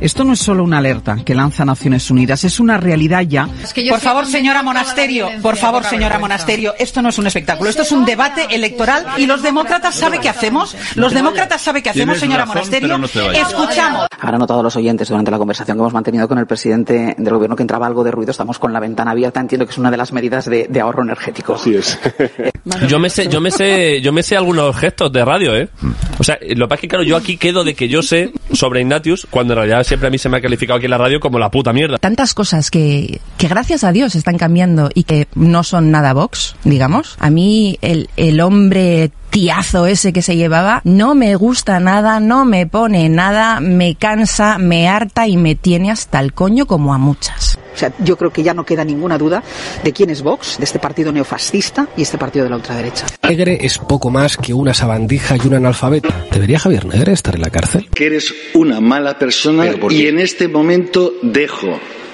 Esto no es solo una alerta que lanza Naciones Unidas, es una realidad ya. por favor, señora Monasterio, por favor, señora Monasterio, esto no es un espectáculo, esto es un debate electoral y los demócratas saben qué hacemos. Los demócratas saben qué hacemos, señora Monasterio. Escuchamos. Habrán notado los oyentes durante la conversación que hemos mantenido con el presidente del gobierno que entraba algo de ruido. Estamos con la ventana abierta. Entiendo que es una de las medidas de, de ahorro energético. Así es. yo me sé, yo me sé, yo me sé algunos gestos de radio, ¿eh? O sea, lo que pasa es que claro, yo aquí quedo de que yo sé sobre Ignatius cuando en realidad siempre a mí se me ha calificado aquí en la radio como la puta mierda. Tantas cosas que, que gracias a Dios están cambiando y que no son nada Vox, digamos. A mí el, el hombre ese que se llevaba no me gusta nada, no me pone nada, me cansa, me harta y me tiene hasta el coño como a muchas. O sea, yo creo que ya no queda ninguna duda de quién es Vox, de este partido neofascista y este partido de la ultraderecha. Negre es poco más que una sabandija y un analfabeto. ¿Debería Javier Negre estar en la cárcel? Que eres una mala persona y en este momento dejo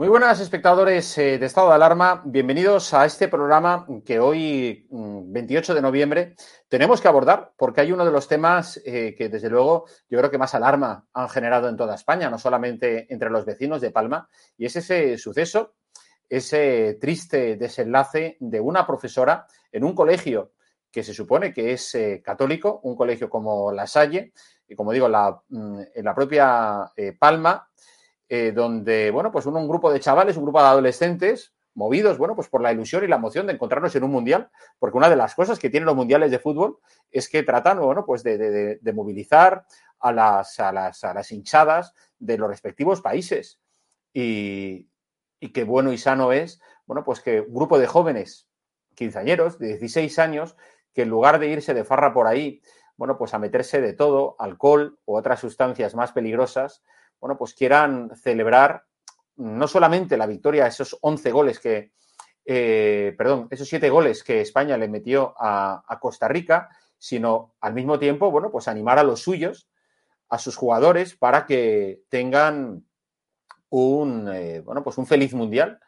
Muy buenas espectadores eh, de Estado de Alarma, bienvenidos a este programa que hoy, mm, 28 de noviembre, tenemos que abordar porque hay uno de los temas eh, que desde luego yo creo que más alarma han generado en toda España, no solamente entre los vecinos de Palma, y es ese suceso, ese triste desenlace de una profesora en un colegio que se supone que es eh, católico, un colegio como La Salle, y como digo, la, mm, en la propia Palma, eh, donde, bueno, pues un, grupo de chavales, un grupo de adolescentes, movidos, bueno, pues por la ilusión y la emoción de encontrarnos en un mundial, porque una de las cosas que tienen los mundiales de fútbol es que tratan, bueno, pues de, de- de- de movilizar a las, a, las, a las hinchadas de los respectivos países. Y, y qué bueno y sano es, bueno, pues que un grupo de jóvenes, quinceañeros, de 16 años, que en lugar de irse de farra por ahí, bueno, pues a meterse de todo, alcohol u otras sustancias más peligrosas, bueno, pues quieran celebrar no solamente la victoria, esos 11 goles que, eh, perdón, esos 7 goles que España le metió a, Costa Rica, sino al mismo tiempo, bueno, pues animar a los suyos, a sus jugadores, para que tengan un, eh, bueno, pues un feliz mundial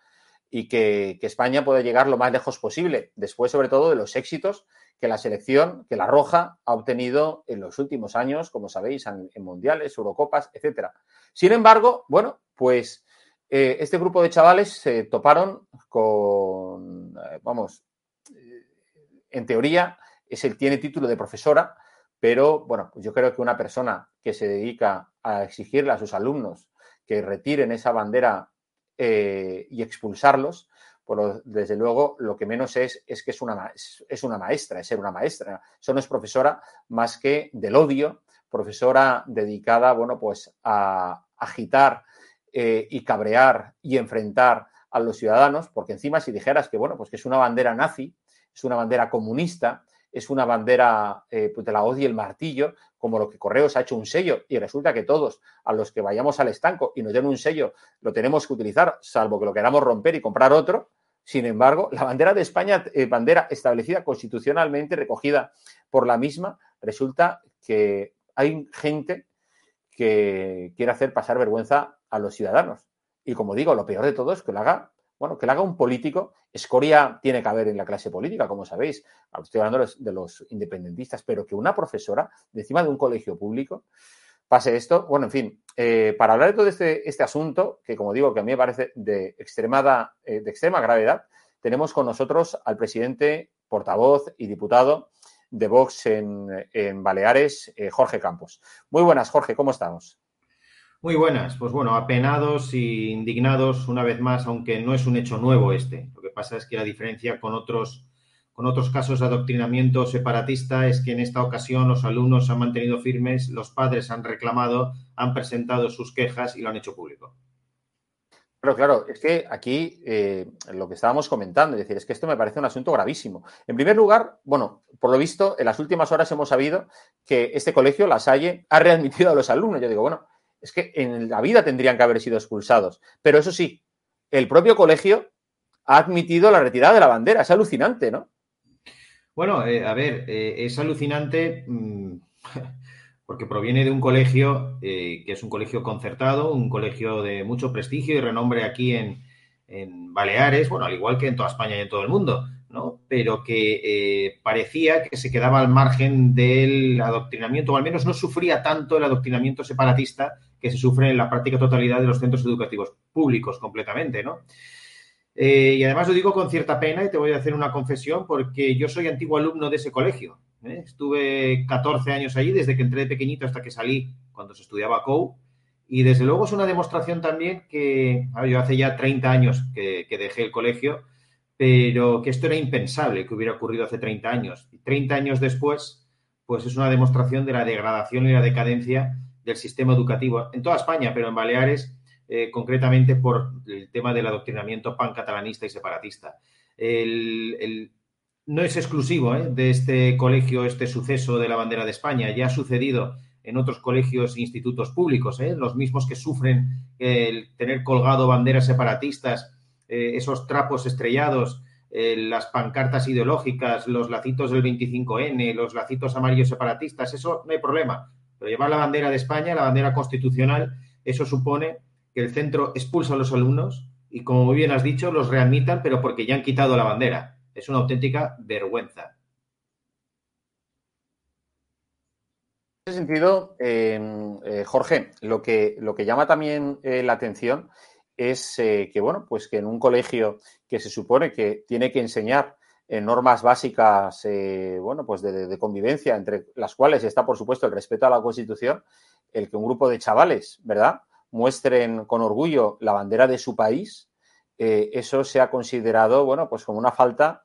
y que, España pueda llegar lo más lejos posible, después sobre todo de los éxitos que la selección, que la Roja ha obtenido en los últimos años, como sabéis, en, mundiales, Eurocopas, etcétera. Sin embargo, bueno, pues eh, este grupo de chavales se toparon con, eh, vamos, en teoría es el, tiene título de profesora, pero bueno, pues yo creo que una persona que se dedica a exigirle a sus alumnos que retiren esa bandera y expulsarlos, pues desde luego lo que menos es es que es una, es una maestra, es ser una maestra. Eso no es profesora más que del odio, profesora dedicada, bueno, pues a agitar eh, y cabrear y enfrentar a los ciudadanos, porque encima si dijeras que, bueno, pues que es una bandera nazi, es una bandera comunista, es una bandera eh, pues de la hoz y el martillo, como lo que Correos ha hecho un sello, y resulta que todos a los que vayamos al estanco y nos den un sello lo tenemos que utilizar, salvo que lo queramos romper y comprar otro. Sin embargo, la bandera de España, eh, bandera establecida constitucionalmente, recogida por la misma, resulta que hay gente que quiere hacer pasar vergüenza a los ciudadanos. Y como digo, lo peor de todo es que lo haga, bueno, que lo haga un político. Escoria tiene que haber en la clase política, como sabéis. Estoy hablando de los, independentistas, pero que una profesora, de encima de un colegio público, pase esto. Bueno, en fin, eh, para hablar de todo este, este, asunto, que como digo, que a mí me parece de, extremada, eh, de extrema gravedad, tenemos con nosotros al presidente, portavoz y diputado de Vox en, Baleares, eh, Jorge Campos. Muy buenas, Jorge, ¿cómo estamos? Muy buenas, pues bueno, apenados e indignados una vez más, aunque no es un hecho nuevo este. Lo que pasa es que la diferencia con otros, con otros casos de adoctrinamiento separatista es que en esta ocasión los alumnos han mantenido firmes, los padres han reclamado, han presentado sus quejas y lo han hecho público. Pero claro, es que aquí eh, lo que estábamos comentando, es decir, es que esto me parece un asunto gravísimo. En primer lugar, bueno, por lo visto, en las últimas horas hemos sabido que este colegio, La Salle, ha readmitido a los alumnos. Yo digo, bueno, es que en la vida tendrían que haber sido expulsados. Pero eso sí, el propio colegio ha admitido la retirada de la bandera. Es alucinante, ¿no? Bueno, eh, a ver, eh, es alucinante. Mm, porque proviene de un colegio eh, que es un colegio concertado, un colegio de mucho prestigio y renombre aquí en, Baleares, bueno, al igual que en toda España y en todo el mundo, ¿no? Pero que eh, parecía que se quedaba al margen del adoctrinamiento, o al menos no sufría tanto el adoctrinamiento separatista que se sufre en la práctica totalidad de los centros educativos públicos completamente, ¿no? Eh, y además lo digo con cierta pena y te voy a hacer una confesión porque yo soy antiguo alumno de ese colegio. ¿eh? Estuve 14 años allí, desde que entré de pequeñito hasta que salí, cuando se estudiaba COU. Y desde luego es una demostración también que, yo hace ya 30 años que, dejé el colegio, pero que esto era impensable que hubiera ocurrido hace 30 años. Y 30 años después, pues es una demostración de la degradación y la decadencia del sistema educativo en toda España, pero en Baleares, eh, concretamente por el tema del adoctrinamiento pancatalanista y separatista. el, no es exclusivo ¿eh? de este colegio, este suceso de la bandera de España. Ya ha sucedido en otros colegios e institutos públicos, ¿eh? los mismos que sufren el tener colgado banderas separatistas, eh, esos trapos estrellados, las pancartas ideológicas, los lacitos del 25N, los lacitos amarillos separatistas, eso no hay problema. Pero llevar la bandera de España, la bandera constitucional, eso supone que el centro expulsa a los alumnos y, como muy bien has dicho, los readmitan, pero porque ya han quitado la bandera. Es una auténtica vergüenza. En ese sentido, eh, Jorge, lo que, llama también eh, la atención es eh, que, bueno, pues que en un colegio que se supone que tiene que enseñar normas básicas, bueno, pues de, convivencia, entre las cuales está, por supuesto, el respeto a la Constitución, el que un grupo de chavales, ¿verdad?, muestren con orgullo la bandera de su país, eh, eso se ha considerado, bueno, pues como una falta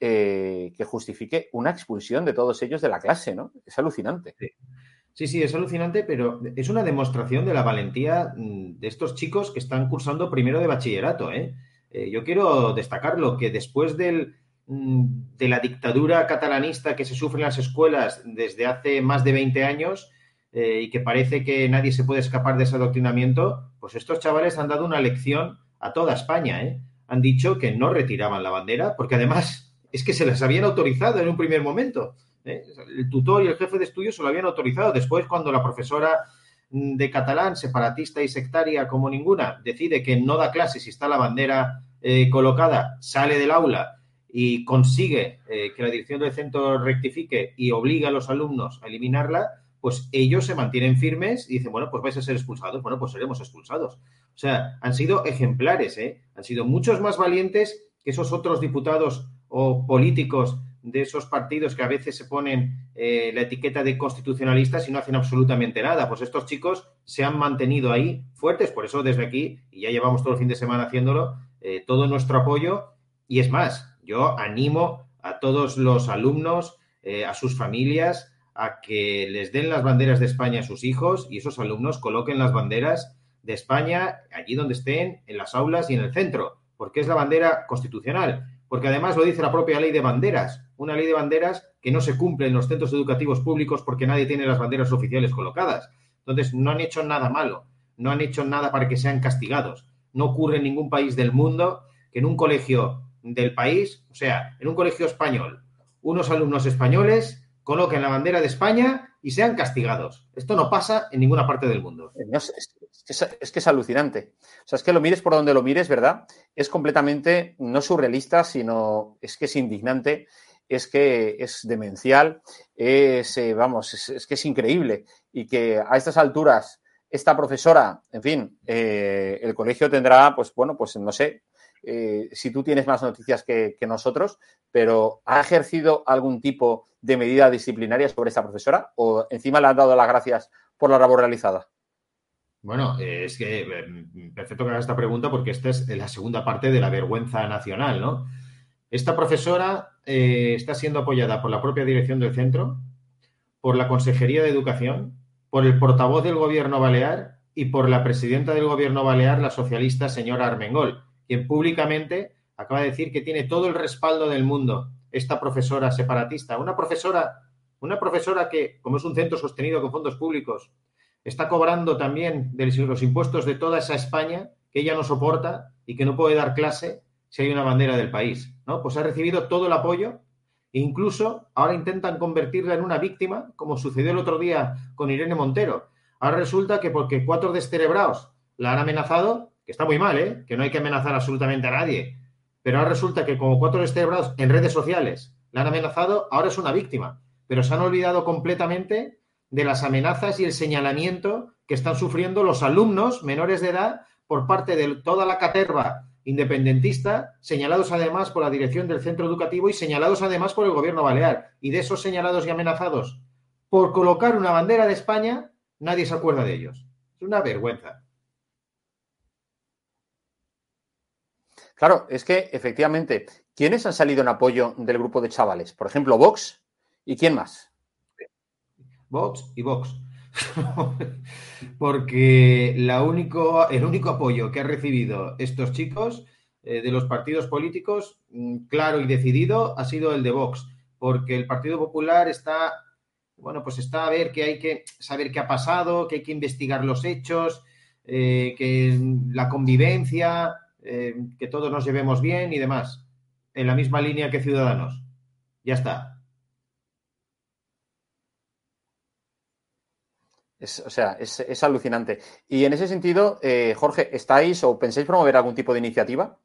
eh, que justifique una expulsión de todos ellos de la clase, ¿no? Es alucinante. Sí. Sí, es alucinante, pero es una demostración de la valentía mm, de estos chicos que están cursando primero de bachillerato, ¿eh? yo quiero destacarlo, que después del, mm, de la dictadura catalanista que se sufre en las escuelas desde hace más de 20 años y que parece que nadie se puede escapar de ese adoctrinamiento, pues estos chavales han dado una lección a toda España, ¿eh? han dicho que no retiraban la bandera, porque además es que se les habían autorizado en un primer momento. ¿Eh? El tutor y el jefe de estudio se lo habían autorizado. Después, cuando la profesora de catalán, separatista y sectaria como ninguna, decide que no da clase si está la bandera eh, colocada, sale del aula y consigue que la dirección del centro rectifique y obliga a los alumnos a eliminarla, pues ellos se mantienen firmes y dicen, bueno, pues vais a ser expulsados. Bueno, pues seremos expulsados O sea, han sido ejemplares, ¿eh? Han sido muchos más valientes que esos otros diputados o políticos de esos partidos que a veces se ponen eh, la etiqueta de constitucionalistas y no hacen absolutamente nada. Pues estos chicos se han mantenido ahí fuertes, por eso desde aquí, y ya llevamos todo el fin de semana haciéndolo, eh, todo nuestro apoyo. Y es más, yo animo a todos los alumnos, eh, a sus familias, a que les den las banderas de España a sus hijos y esos alumnos coloquen las banderas de España allí donde estén, en las aulas y en el centro, porque es la bandera constitucional porque además lo dice la propia ley de banderas, una ley de banderas que no se cumple en los centros educativos públicos porque nadie tiene las banderas oficiales colocadas. Entonces, no han hecho nada malo, no han hecho nada para que sean castigados. No ocurre en ningún país del mundo que en un colegio del país, o sea, en un colegio español, unos alumnos españoles coloquen la bandera de España y sean castigados. Esto no pasa en ninguna parte del mundo. Es, que es alucinante. O sea, es que lo mires por donde lo mires, ¿verdad? Es completamente no surrealista, sino es que es indignante, es que es demencial, es, eh, vamos, es, que es increíble. Y que a estas alturas, esta profesora, en fin, eh, el colegio tendrá, pues bueno, pues no sé, eh, si tú tienes más noticias que, nosotros, pero ¿ha ejercido algún tipo de medida disciplinaria sobre esta profesora o encima le han dado las gracias por la labor realizada? Bueno, es que eh, perfecto que hagas esta pregunta porque esta es la segunda parte de la vergüenza nacional, ¿no? Esta profesora eh, está siendo apoyada por la propia dirección del centro, por la Consejería de Educación, por el portavoz del Gobierno Balear y por la presidenta del Gobierno Balear, la socialista señora Armengol, quien públicamente acaba de decir que tiene todo el respaldo del mundo esta profesora separatista, una profesora, una profesora que, como es un centro sostenido con fondos públicos, está cobrando también de los impuestos de toda esa España que ella no soporta y que no puede dar clase si hay una bandera del país, ¿no? Pues ha recibido todo el apoyo e incluso ahora intentan convertirla en una víctima, como sucedió el otro día con Irene Montero. Ahora resulta que porque cuatro descerebrados la han amenazado, que está muy mal, ¿eh? que no hay que amenazar absolutamente a nadie, pero ahora resulta que como cuatro descerebrados en redes sociales la han amenazado, ahora es una víctima. Pero se han olvidado completamente de las amenazas y el señalamiento que están sufriendo los alumnos menores de edad por parte de toda la caterva independentista, señalados además por la dirección del centro educativo y señalados además por el gobierno balear. Y de esos señalados y amenazados por colocar una bandera de España, nadie se acuerda de ellos. Es una vergüenza. Claro, es que efectivamente, ¿quiénes han salido en apoyo del grupo de chavales? Por ejemplo, Vox y quién más. Vox y Vox. Porque la único, el único apoyo que han recibido estos chicos eh, de los partidos políticos, mm, claro y decidido, ha sido el de Vox. Porque el Partido Popular está, bueno, pues está a ver que hay que saber qué ha pasado, que hay que investigar los hechos, eh, que la convivencia, eh, que todos nos llevemos bien y demás. En la misma línea que Ciudadanos. Ya está. Es, o sea, es, alucinante. Y en ese sentido, eh, Jorge, ¿estáis o pensáis promover algún tipo de iniciativa?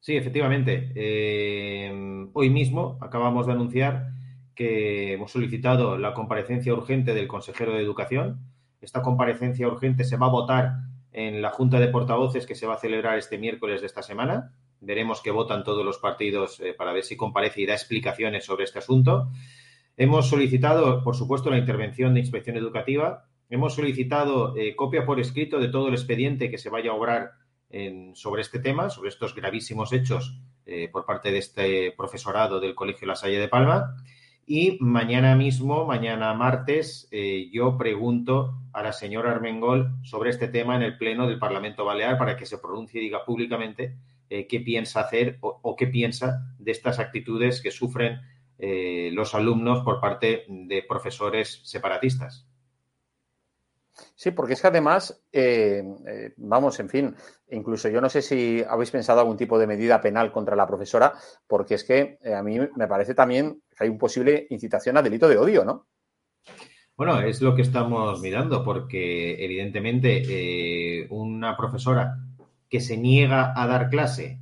Sí, efectivamente. Eh, hoy mismo acabamos de anunciar que hemos solicitado la comparecencia urgente del consejero de Educación. Esta comparecencia urgente se va a votar en la Junta de Portavoces que se va a celebrar este miércoles de esta semana. Veremos que votan todos los partidos eh, para ver si comparece y da explicaciones sobre este asunto. Hemos solicitado, por supuesto, la intervención de inspección educativa. Hemos solicitado eh, copia por escrito de todo el expediente que se vaya a obrar sobre este tema, sobre estos gravísimos hechos eh, por parte de este profesorado del Colegio La Salle de Palma. Y mañana mismo, mañana martes, eh, yo pregunto a la señora Armengol sobre este tema en el Pleno del Parlamento Balear para que se pronuncie y diga públicamente qué piensa hacer o, qué piensa de estas actitudes que sufren eh, los alumnos por parte de profesores separatistas. Sí, porque es que además, eh, eh, vamos, en fin, incluso yo no sé si habéis pensado algún tipo de medida penal contra la profesora, porque es que a mí me parece también hay un posible incitación a delito de odio, ¿no? Bueno, es lo que estamos mirando, porque evidentemente una profesora que se niega a dar clase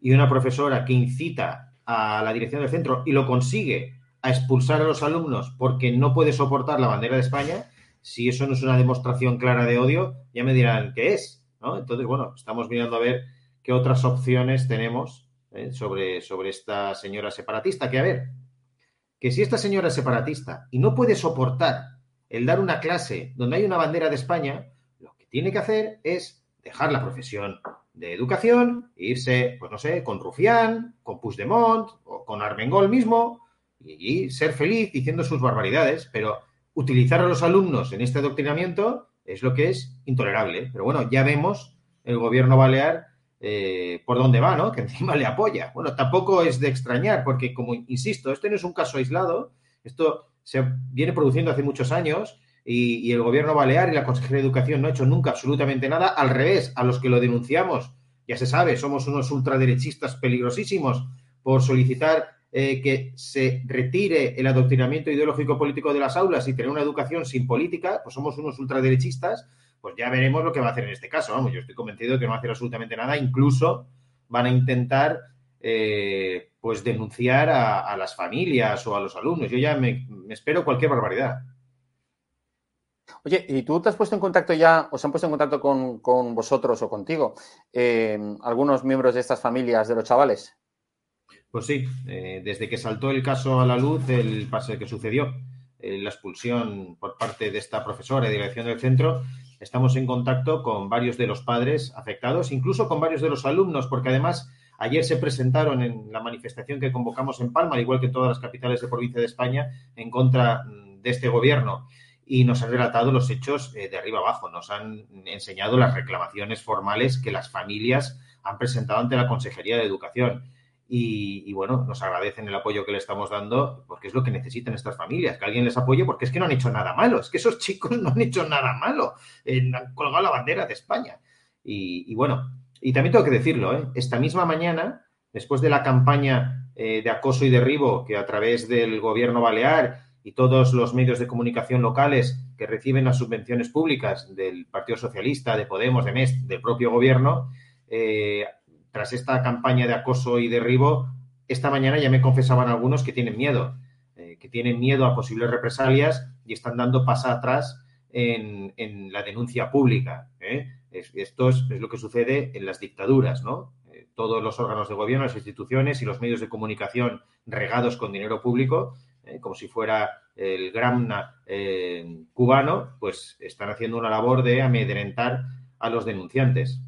y una profesora que incita a la dirección del centro y lo consigue a expulsar a los alumnos porque no puede soportar la bandera de España, si eso no es una demostración clara de odio, ya me dirán qué es. ¿no? Entonces, bueno, estamos mirando a ver qué otras opciones tenemos ¿eh? sobre, sobre esta señora separatista. Que a ver, que si esta señora es separatista y no puede soportar el dar una clase donde hay una bandera de España, lo que tiene que hacer es dejar la profesión de educación e irse, pues no sé, con Rufián, con Puigdemont o con Armengol mismo y, y ser feliz diciendo sus barbaridades, pero utilizar a los alumnos en este adoctrinamiento es lo que es intolerable. Pero bueno, ya vemos el gobierno balear eh, por dónde va, ¿no? Que encima le apoya. Bueno, tampoco es de extrañar, porque como insisto, este no es un caso aislado, esto se viene produciendo hace muchos años y, y, el gobierno balear y la Consejería de Educación no ha hecho nunca absolutamente nada. Al revés, a los que lo denunciamos, ya se sabe, somos unos ultraderechistas peligrosísimos por solicitar eh, que se retire el adoctrinamiento ideológico político de las aulas y tener una educación sin política, pues somos unos ultraderechistas pues ya veremos lo que va a hacer en este caso. Vamos, yo estoy convencido de que no va a hacer absolutamente nada. Incluso van a intentar eh, pues denunciar a, a, las familias o a los alumnos. Yo ya me, me, espero cualquier barbaridad. Oye, ¿y tú te has puesto en contacto ya, o se han puesto en contacto con, con vosotros o contigo, eh, algunos miembros de estas familias de los chavales? Pues sí, eh, desde que saltó el caso a la luz, el pase que sucedió, la expulsión por parte de esta profesora de dirección del centro, estamos en contacto con varios de los padres afectados, incluso con varios de los alumnos, porque además ayer se presentaron en la manifestación que convocamos en Palma, al igual que en todas las capitales de provincia de España, en contra mm, de este gobierno. Y nos han relatado los hechos eh, de arriba abajo, nos han enseñado las reclamaciones formales que las familias han presentado ante la Consejería de Educación. Y, bueno, nos agradecen el apoyo que le estamos dando porque es lo que necesitan estas familias, que alguien les apoye porque es que no han hecho nada malo, es que esos chicos no han hecho nada malo, eh, han colgado la bandera de España. Y, y, bueno, y también tengo que decirlo, ¿eh? esta misma mañana, después de la campaña eh, de acoso y derribo que a través del gobierno balear y todos los medios de comunicación locales que reciben las subvenciones públicas del Partido Socialista, de Podemos, de MES, del propio gobierno, eh, tras esta campaña de acoso y derribo, esta mañana ya me confesaban algunos que tienen miedo, eh, que tienen miedo a posibles represalias y están dando paso atrás en, la denuncia pública. ¿eh? Es, esto es, lo que sucede en las dictaduras, ¿no? Eh, todos los órganos de gobierno, las instituciones y los medios de comunicación regados con dinero público, como si fuera el gran cubano, pues están haciendo una labor de amedrentar a los denunciantes.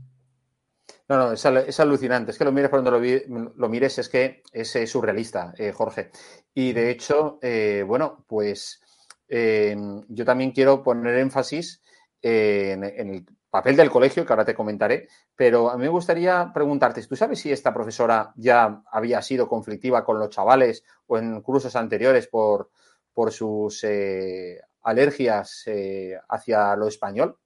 No, no, es, es, alucinante. Es que lo mires por donde lo, vi, lo mires, es que es, es surrealista, eh, Jorge. Y de hecho, eh, bueno, pues eh, yo también quiero poner énfasis en, en, el papel del colegio, que ahora te comentaré, pero a mí me gustaría preguntarte, ¿tú sabes si esta profesora ya había sido conflictiva con los chavales o en cursos anteriores por, por sus eh, alergias eh, hacia lo español?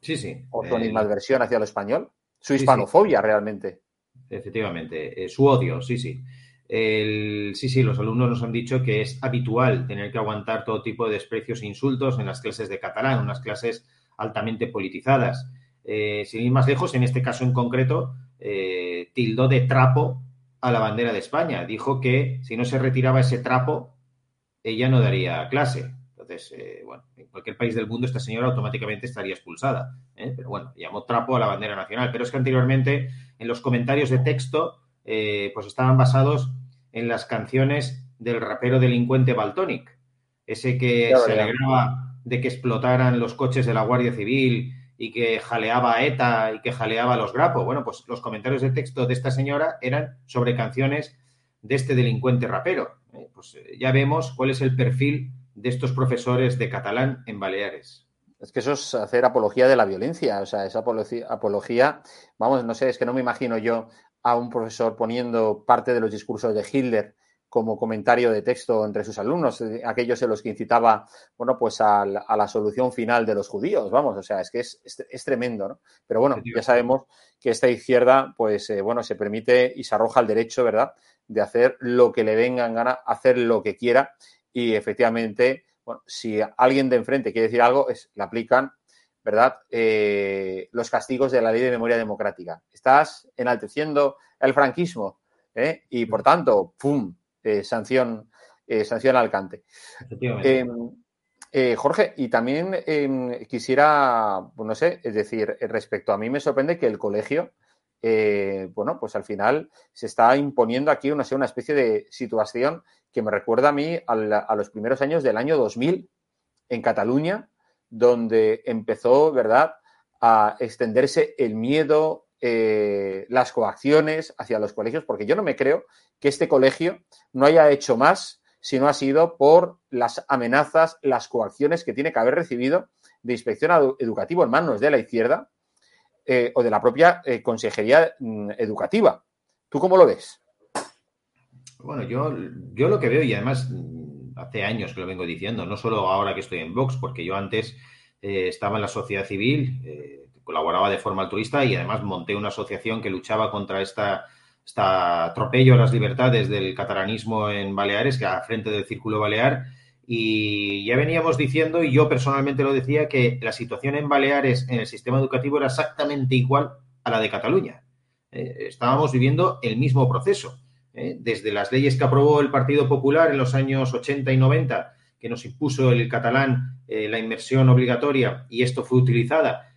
Sí, sí. ¿O su animadversión hacia lo español? Su hispanofobia, sí, sí. realmente. Efectivamente, eh, su odio, sí, sí. El, sí, sí, los alumnos nos han dicho que es habitual tener que aguantar todo tipo de desprecios e insultos en las clases de catalán, unas clases altamente politizadas. Eh, sin ir más lejos, en este caso en concreto, eh, tildó de trapo a la bandera de España. Dijo que si no se retiraba ese trapo, ella no daría clase. Entonces, eh, bueno, en cualquier país del mundo esta señora automáticamente estaría expulsada. ¿eh? Pero bueno, llamó trapo a la bandera nacional. Pero es que anteriormente en los comentarios de texto eh, pues estaban basados en las canciones del rapero delincuente Baltonic. Ese que claro, se alegraba de que explotaran los coches de la Guardia Civil y que jaleaba a ETA y que jaleaba a los Grapo. Bueno, pues los comentarios de texto de esta señora eran sobre canciones de este delincuente rapero. Pues ya vemos cuál es el perfil de estos profesores de catalán en Baleares. Es que eso es hacer apología de la violencia, o sea, esa apología, vamos, no sé, es que no me imagino yo a un profesor poniendo parte de los discursos de Hitler como comentario de texto entre sus alumnos, aquellos en los que incitaba, bueno, pues a la, a la solución final de los judíos, vamos, o sea, es que es, es, es tremendo, ¿no? Pero bueno, ya sabemos que esta izquierda, pues, eh, bueno, se permite y se arroja el derecho, ¿verdad?, de hacer lo que le venga en gana, hacer lo que quiera y efectivamente, bueno, si alguien de enfrente quiere decir algo, es, le aplican, ¿verdad? Eh, los castigos de la ley de memoria democrática. Estás enalteciendo el franquismo ¿eh? y, por tanto, ¡pum! Eh, sanción, sanción al cante. Eh, Jorge, y también em, quisiera, pues no sé, es decir, respecto a mí me sorprende que el colegio, eh, bueno, pues al final se está imponiendo aquí una, especie de situación que me recuerda a mí a, los primeros años del año 2000 en Cataluña, donde empezó, ¿verdad?, a extenderse el miedo, eh, las coacciones hacia los colegios, porque yo no me creo que este colegio no haya hecho más si no ha sido por las amenazas, las coacciones que tiene que haber recibido de inspección educativa en manos de la izquierda eh, o de la propia eh, consejería mm, educativa. ¿Tú cómo lo ves? Bueno, yo, yo lo que veo, y además mm, hace años que lo vengo diciendo, no solo ahora que estoy en Vox, porque yo antes eh, estaba en la sociedad civil, colaboraba de forma altruista y además monté una asociación que luchaba contra esta está atropello a las libertades del catalanismo en Baleares, que a frente del Círculo Balear. Y ya veníamos diciendo, y yo personalmente lo decía, que la situación en Baleares en el sistema educativo era exactamente igual a la de Cataluña. Eh, estábamos viviendo el mismo proceso. Eh, desde las leyes que aprobó el Partido Popular en los años 80 y 90, que nos impuso el catalán eh, la inmersión obligatoria, y esto fue utilizada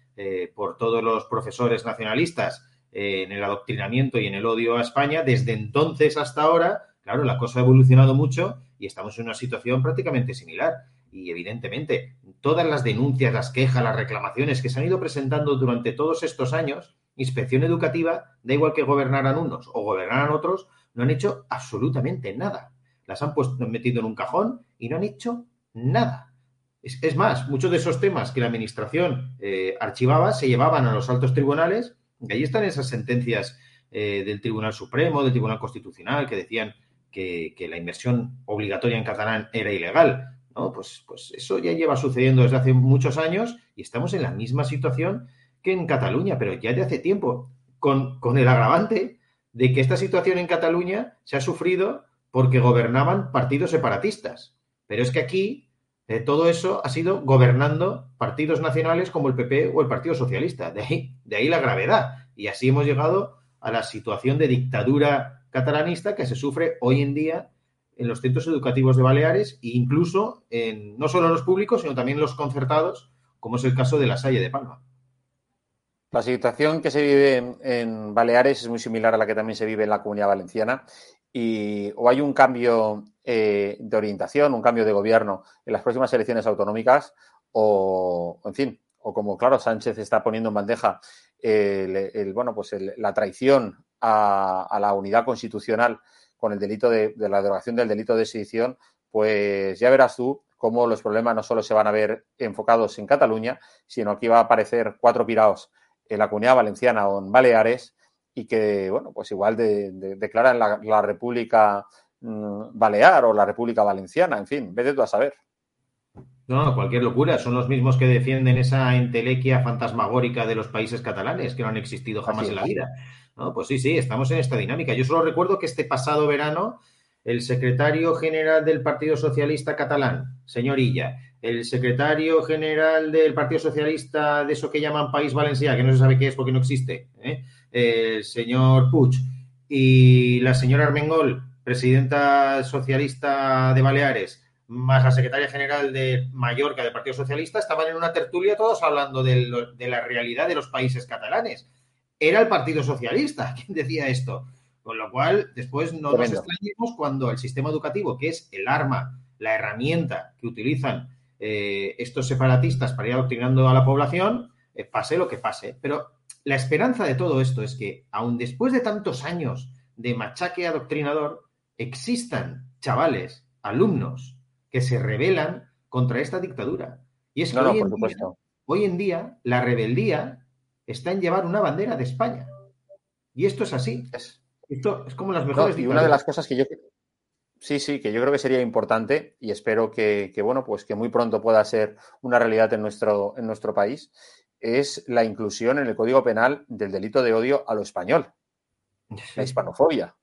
por todos los profesores nacionalistas en el adoctrinamiento y en el odio a España. Desde entonces hasta ahora, claro, la cosa ha evolucionado mucho y estamos en una situación prácticamente similar. Y evidentemente, todas las denuncias, las quejas, las reclamaciones que se han ido presentando durante todos estos años, inspección educativa, da igual que gobernaran unos o gobernaran otros, no han hecho absolutamente nada. Las han puesto, metido en un cajón y no han hecho nada. Es, más, muchos de esos temas que la Administración eh, archivaba se llevaban a los altos tribunales y ahí están esas sentencias eh, del Tribunal Supremo, del Tribunal Constitucional, que decían que, la inversión obligatoria en catalán era ilegal. ¿no? Pues, pues eso ya lleva sucediendo desde hace muchos años y estamos en la misma situación que en Cataluña, pero ya de hace tiempo, con, con el agravante de que esta situación en Cataluña se ha sufrido porque gobernaban partidos separatistas. Pero es que aquí eh, todo eso ha sido gobernando partidos nacionales como el PP o el Partido Socialista. De ahí, de ahí la gravedad. Y así hemos llegado a la situación de dictadura catalanista que se sufre hoy en día en los centros educativos de Baleares e incluso en no solo los públicos, sino también los concertados, como es el caso de la Salle de Palma. La situación que se vive en Baleares es muy similar a la que también se vive en la comunidad valenciana y o hay un cambio eh, de orientación, un cambio de gobierno en las próximas elecciones autonómicas o, en fin, o como claro Sánchez está poniendo en bandeja el, bueno pues la traición a, la unidad constitucional con el delito de, la derogación del delito de sedición, pues ya verás tú cómo los problemas no solo se van a ver enfocados en Cataluña, sino que va a aparecer cuatro piraos en la comunidad valenciana o en Baleares y que, bueno, pues igual de, declaran la, República mm, Balear o la República Valenciana, en fin, vete tú a saber. No, cualquier locura. Son los mismos que defienden esa entelequia fantasmagórica de los países catalanes que no han existido jamás en la vida. No, pues sí, sí, estamos en esta dinámica. Yo solo recuerdo que este pasado verano el secretario general del Partido Socialista catalán, señor Illa, el secretario general del Partido Socialista de eso que llaman País Valencià, que no se sabe qué es porque no existe, ¿eh? el señor Puig, y la señora Armengol, presidenta socialista de Baleares, más la secretaria general de Mallorca del Partido Socialista, estaban en una tertulia todos hablando de, de la realidad de los países catalanes. Era el Partido Socialista quien decía esto. Con lo cual, después no nos extrañemos cuando el sistema educativo, que es el arma, la herramienta que utilizan eh, estos separatistas para ir adoctrinando a la población, eh, pase lo que pase. Pero la esperanza de todo esto es que, aun después de tantos años de machaque adoctrinador, existan chavales, alumnos, que se rebelan contra esta dictadura. Y es que hoy, en día, hoy en día la rebeldía está en llevar una bandera de España. Y esto es así. Es. Esto es como las mejores. y una de las cosas que yo sí, sí, que yo creo que sería importante y espero que, bueno, pues que muy pronto pueda ser una realidad en nuestro, en nuestro país, es la inclusión en el Código Penal del delito de odio a lo español, la hispanofobia.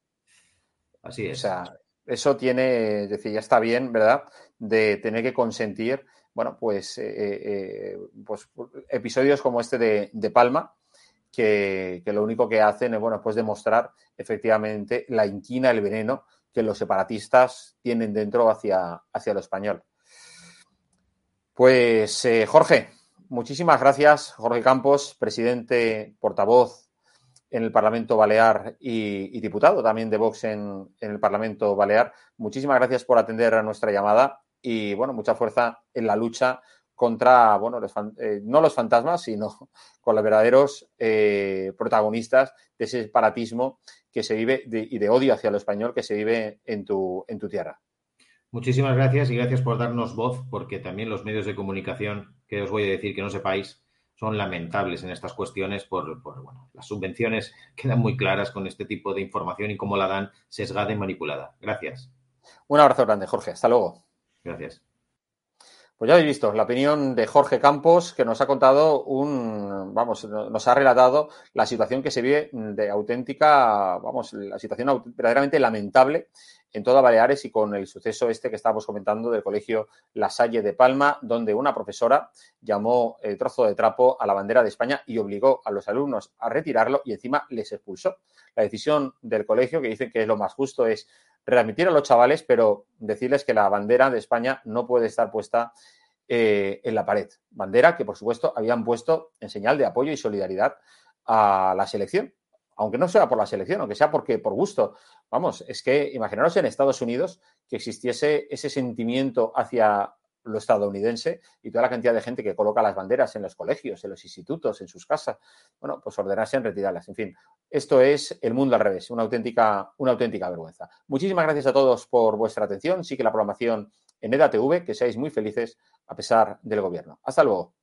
Así es. O sea, eso tiene, es decir, ya está bien, ¿verdad? De tener que consentir, bueno, pues, eh, eh, pues episodios como este de, de Palma, que, lo único que hacen es, bueno, pues demostrar efectivamente la inquina, el veneno que los separatistas tienen dentro hacia, hacia lo español. Pues eh, Jorge, muchísimas gracias. Jorge Campos, presidente, portavoz en el Parlamento Balear y, diputado también de Vox en, el Parlamento Balear. Muchísimas gracias por atender a nuestra llamada y, bueno, mucha fuerza en la lucha contra, bueno, eh, no los fantasmas, sino con los verdaderos eh, protagonistas de ese separatismo que se vive y de odio hacia lo español que se vive en tu, en tu tierra. Muchísimas gracias y gracias por darnos voz, porque también los medios de comunicación, que os voy a decir que no sepáis, son lamentables en estas cuestiones por, bueno, las subvenciones quedan muy claras con este tipo de información y cómo la dan sesgada y manipulada. Gracias. Un abrazo grande, Jorge. Hasta luego. Gracias. Pues ya habéis visto la opinión de Jorge Campos, que nos ha contado un, vamos, nos ha relatado la situación que se vive de auténtica, vamos, la situación verdaderamente lamentable en toda Baleares y con el suceso este que estábamos comentando del colegio La Salle de Palma, donde una profesora llamó el trozo de trapo a la bandera de España y obligó a los alumnos a retirarlo y encima les expulsó. La decisión del colegio, que dicen que es lo más justo, es readmitir a los chavales, pero decirles que la bandera de España no puede estar puesta eh, en la pared. Bandera que, por supuesto, habían puesto en señal de apoyo y solidaridad a la selección aunque no sea por la selección, aunque sea porque por gusto. Vamos, es que imaginaros en Estados Unidos que existiese ese sentimiento hacia lo estadounidense y toda la cantidad de gente que coloca las banderas en los colegios, en los institutos, en sus casas, bueno, pues ordenarse en retirarlas. En fin, esto es el mundo al revés, una auténtica, una auténtica vergüenza. Muchísimas gracias a todos por vuestra atención. Sigue la programación en EDATV, que seáis muy felices a pesar del gobierno. Hasta luego.